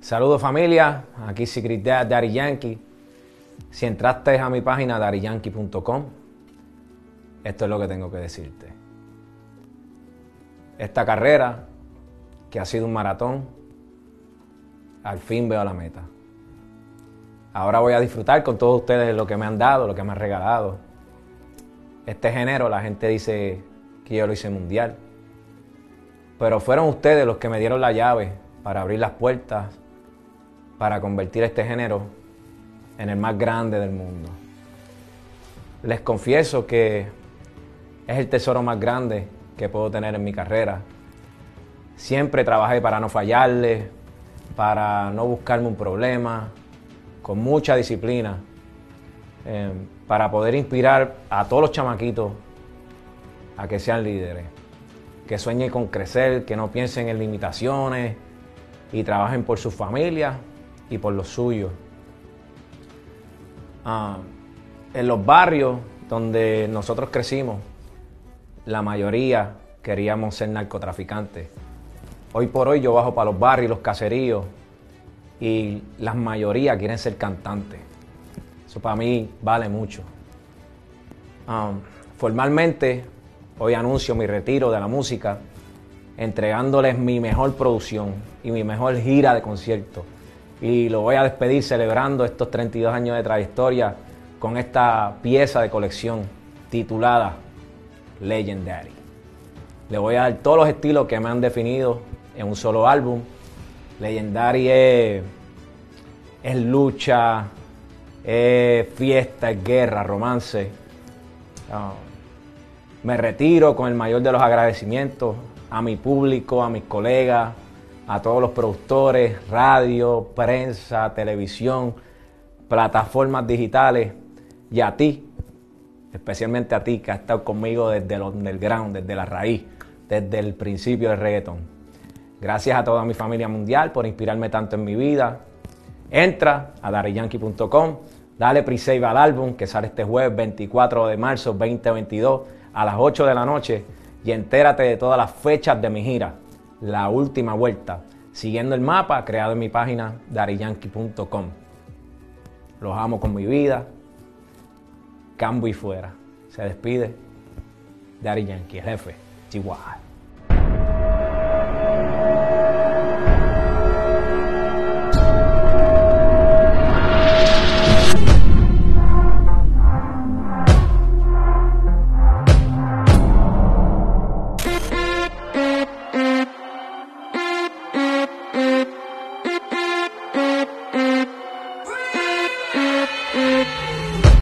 Saludos familia, aquí Secret Dad Daddy Yankee. Si entraste a mi página daddyyankee.com, esto es lo que tengo que decirte. Esta carrera, que ha sido un maratón, al fin veo la meta. Ahora voy a disfrutar con todos ustedes lo que me han dado, lo que me han regalado. Este género, la gente dice que yo lo hice mundial. Pero fueron ustedes los que me dieron la llave para abrir las puertas, para convertir este género en el más grande del mundo. Les confieso que es el tesoro más grande que puedo tener en mi carrera. Siempre trabajé para no fallarle, para no buscarme un problema, con mucha disciplina, eh, para poder inspirar a todos los chamaquitos a que sean líderes, que sueñen con crecer, que no piensen en limitaciones y trabajen por su familia y por los suyos. Ah, en los barrios donde nosotros crecimos, la mayoría queríamos ser narcotraficantes. Hoy por hoy yo bajo para los barrios, los caseríos, y la mayoría quieren ser cantantes. Eso para mí vale mucho. Um, formalmente, hoy anuncio mi retiro de la música, entregándoles mi mejor producción y mi mejor gira de conciertos. Y lo voy a despedir celebrando estos 32 años de trayectoria con esta pieza de colección titulada Legendary. Le voy a dar todos los estilos que me han definido en un solo álbum. Legendary es, lucha, es fiesta, es guerra, romance. Ah, me retiro con el mayor de los agradecimientos a mi público, a mis colegas, a todos los productores, radio, prensa, televisión, plataformas digitales y a ti, especialmente a ti que has estado conmigo desde el underground, desde la raíz, desde el principio del reggaeton. Gracias a toda mi familia mundial por inspirarme tanto en mi vida. Entra a dariyankee.com, dale pre-save al álbum que sale este jueves 24 de marzo 2022 a las 8 de la noche y entérate de todas las fechas de mi gira, la última vuelta, siguiendo el mapa creado en mi página dariyankee.com. Los amo con mi vida, cambio y fuera. Se despide Daddy Yankee, jefe, Chihuahua.